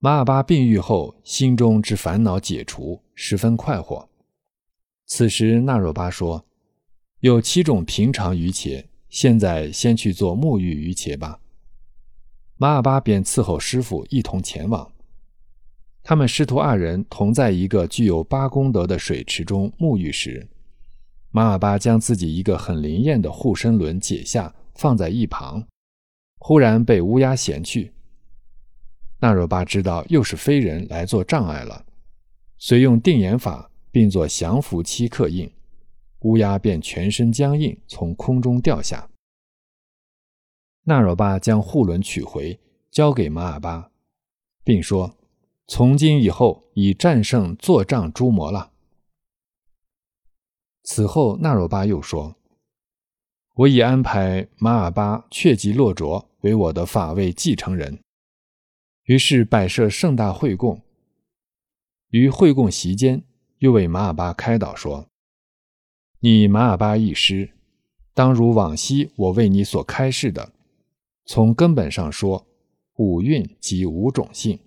马尔巴病愈后，心中之烦恼解除，十分快活。此时，纳若巴说：“有七种平常鱼茄，现在先去做沐浴鱼茄吧。”马尔巴便伺候师傅一同前往。他们师徒二人同在一个具有八功德的水池中沐浴时，马尔巴将自己一个很灵验的护身轮解下，放在一旁，忽然被乌鸦衔去。纳若巴知道又是非人来做障碍了，遂用定眼法。并作降伏七刻印，乌鸦便全身僵硬，从空中掉下。纳若巴将护轮取回，交给马尔巴，并说：“从今以后，已战胜作障诸魔了。”此后，纳若巴又说：“我已安排马尔巴确吉洛卓为我的法位继承人。”于是摆设盛大会供，于会供席间。又为马尔巴开导说：“你马尔巴一师，当如往昔我为你所开示的，从根本上说，五蕴即五种性，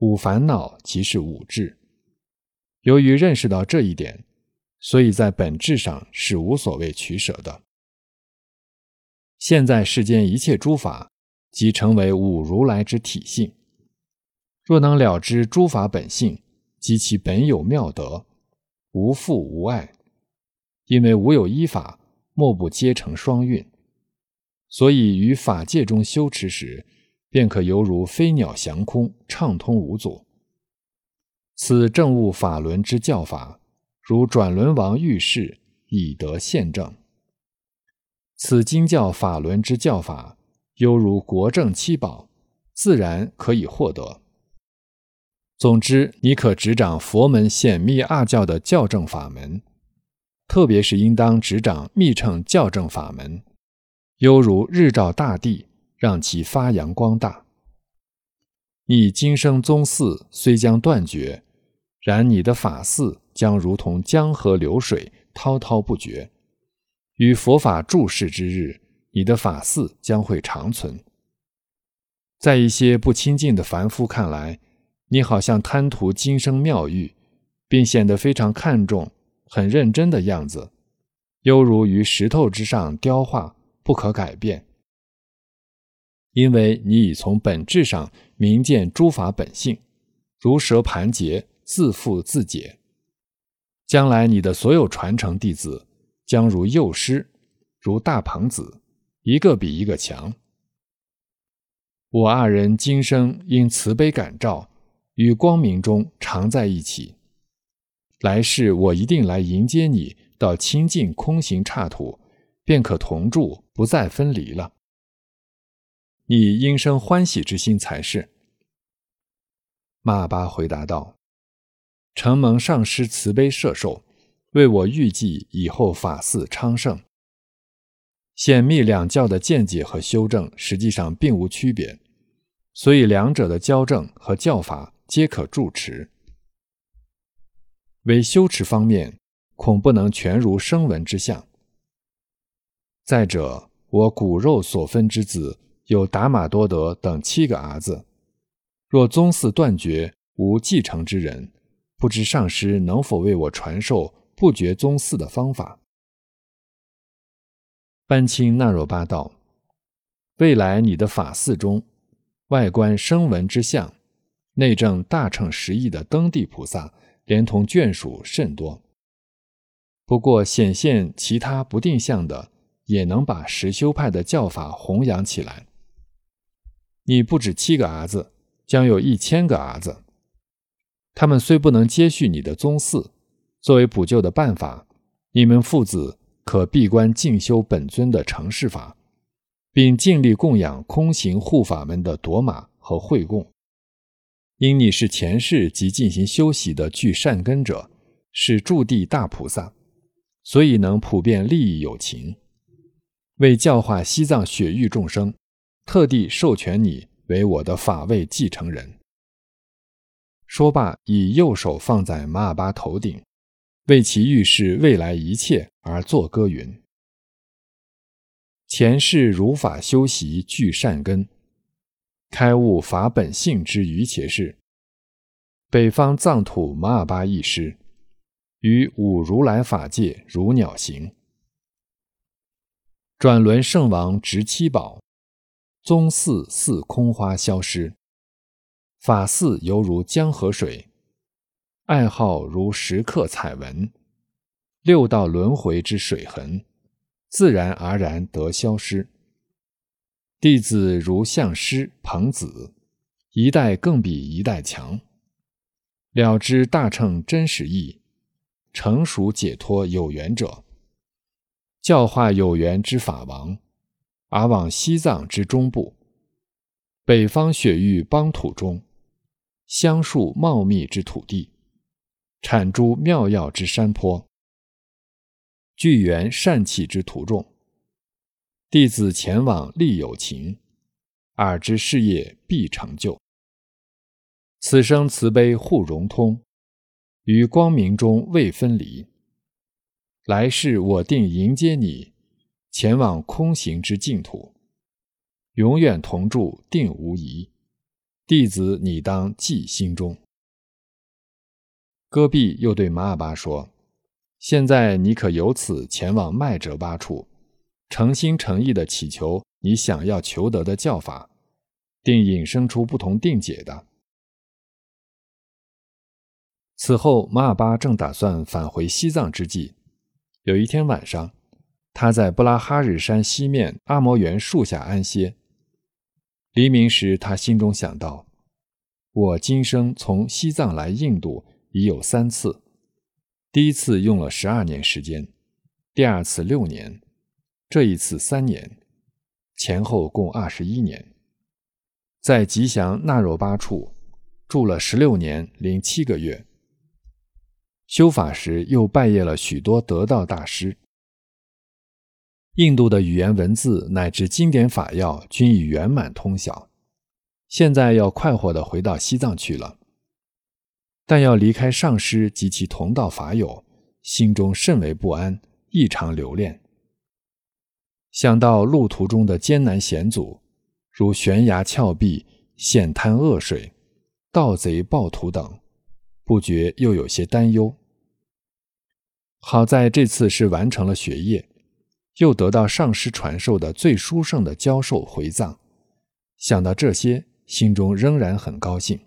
五烦恼即是五智。由于认识到这一点，所以在本质上是无所谓取舍的。现在世间一切诸法，即成为五如来之体性。若能了知诸法本性。”及其本有妙德，无父无爱，因为无有依法，莫不皆成双运。所以于法界中修持时，便可犹如飞鸟翔空，畅通无阻。此正悟法轮之教法，如转轮王遇事，以得现正。此经教法轮之教法，犹如国政七宝，自然可以获得。总之，你可执掌佛门显密二教的教正法门，特别是应当执掌密乘教正法门，犹如日照大地，让其发扬光大。你今生宗嗣虽将断绝，然你的法嗣将如同江河流水，滔滔不绝。于佛法注释之日，你的法嗣将会长存。在一些不亲近的凡夫看来，你好像贪图今生妙玉，并显得非常看重、很认真的样子，犹如于石头之上雕画，不可改变。因为你已从本质上明见诸法本性，如蛇盘结，自缚自解。将来你的所有传承弟子，将如幼师，如大鹏子，一个比一个强。我二人今生因慈悲感召。与光明中常在一起。来世我一定来迎接你到清净空行刹土，便可同住，不再分离了。你应生欢喜之心才是。马巴回答道：“承蒙上师慈悲摄受，为我预计以后法寺昌盛。显密两教的见解和修正实际上并无区别，所以两者的教正和教法。”皆可住持，为修持方面，恐不能全如声闻之相。再者，我骨肉所分之子有达玛多德等七个儿子，若宗嗣断绝，无继承之人，不知上师能否为我传授不绝宗嗣的方法？班钦那若巴道：未来你的法寺中，外观声闻之相。内证大乘十亿的登地菩萨，连同眷属甚多。不过显现其他不定向的，也能把实修派的教法弘扬起来。你不止七个儿子，将有一千个儿子。他们虽不能接续你的宗嗣，作为补救的办法，你们父子可闭关静修本尊的成事法，并尽力供养空行护法们的夺马和会供。因你是前世即进行修习的具善根者，是驻地大菩萨，所以能普遍利益有情。为教化西藏雪域众生，特地授权你为我的法位继承人。说罢，以右手放在马尔巴头顶，为其预示未来一切而作歌云：前世如法修习具善根，开悟法本性之于且是。北方藏土马尔巴一师，于五如来法界如鸟行。转轮圣王执七宝，宗寺似空花消失，法寺犹如江河水，爱好如石刻彩纹，六道轮回之水痕，自然而然得消失。弟子如相师彭子，一代更比一代强。了知大乘真实义，成熟解脱有缘者，教化有缘之法王，而往西藏之中部，北方雪域邦土中，香树茂密之土地，产诸妙药之山坡，聚缘善气之途中，弟子前往力有情，尔之事业必成就。此生慈悲互融通，于光明中未分离。来世我定迎接你，前往空行之净土，永远同住定无疑。弟子你当记心中。戈壁又对马尔巴说：“现在你可由此前往麦哲巴处，诚心诚意地祈求你想要求得的教法，定引生出不同定解的。”此后，马尔巴正打算返回西藏之际，有一天晚上，他在布拉哈日山西面阿摩园树下安歇。黎明时，他心中想到：“我今生从西藏来印度已有三次，第一次用了十二年时间，第二次六年，这一次三年，前后共二十一年。在吉祥纳若巴处住了十六年零七个月。”修法时，又拜谒了许多得道大师。印度的语言文字乃至经典法要均已圆满通晓。现在要快活地回到西藏去了，但要离开上师及其同道法友，心中甚为不安，异常留恋。想到路途中的艰难险阻，如悬崖峭壁、险滩恶水、盗贼暴徒等。不觉又有些担忧。好在这次是完成了学业，又得到上师传授的最殊胜的教授回藏。想到这些，心中仍然很高兴。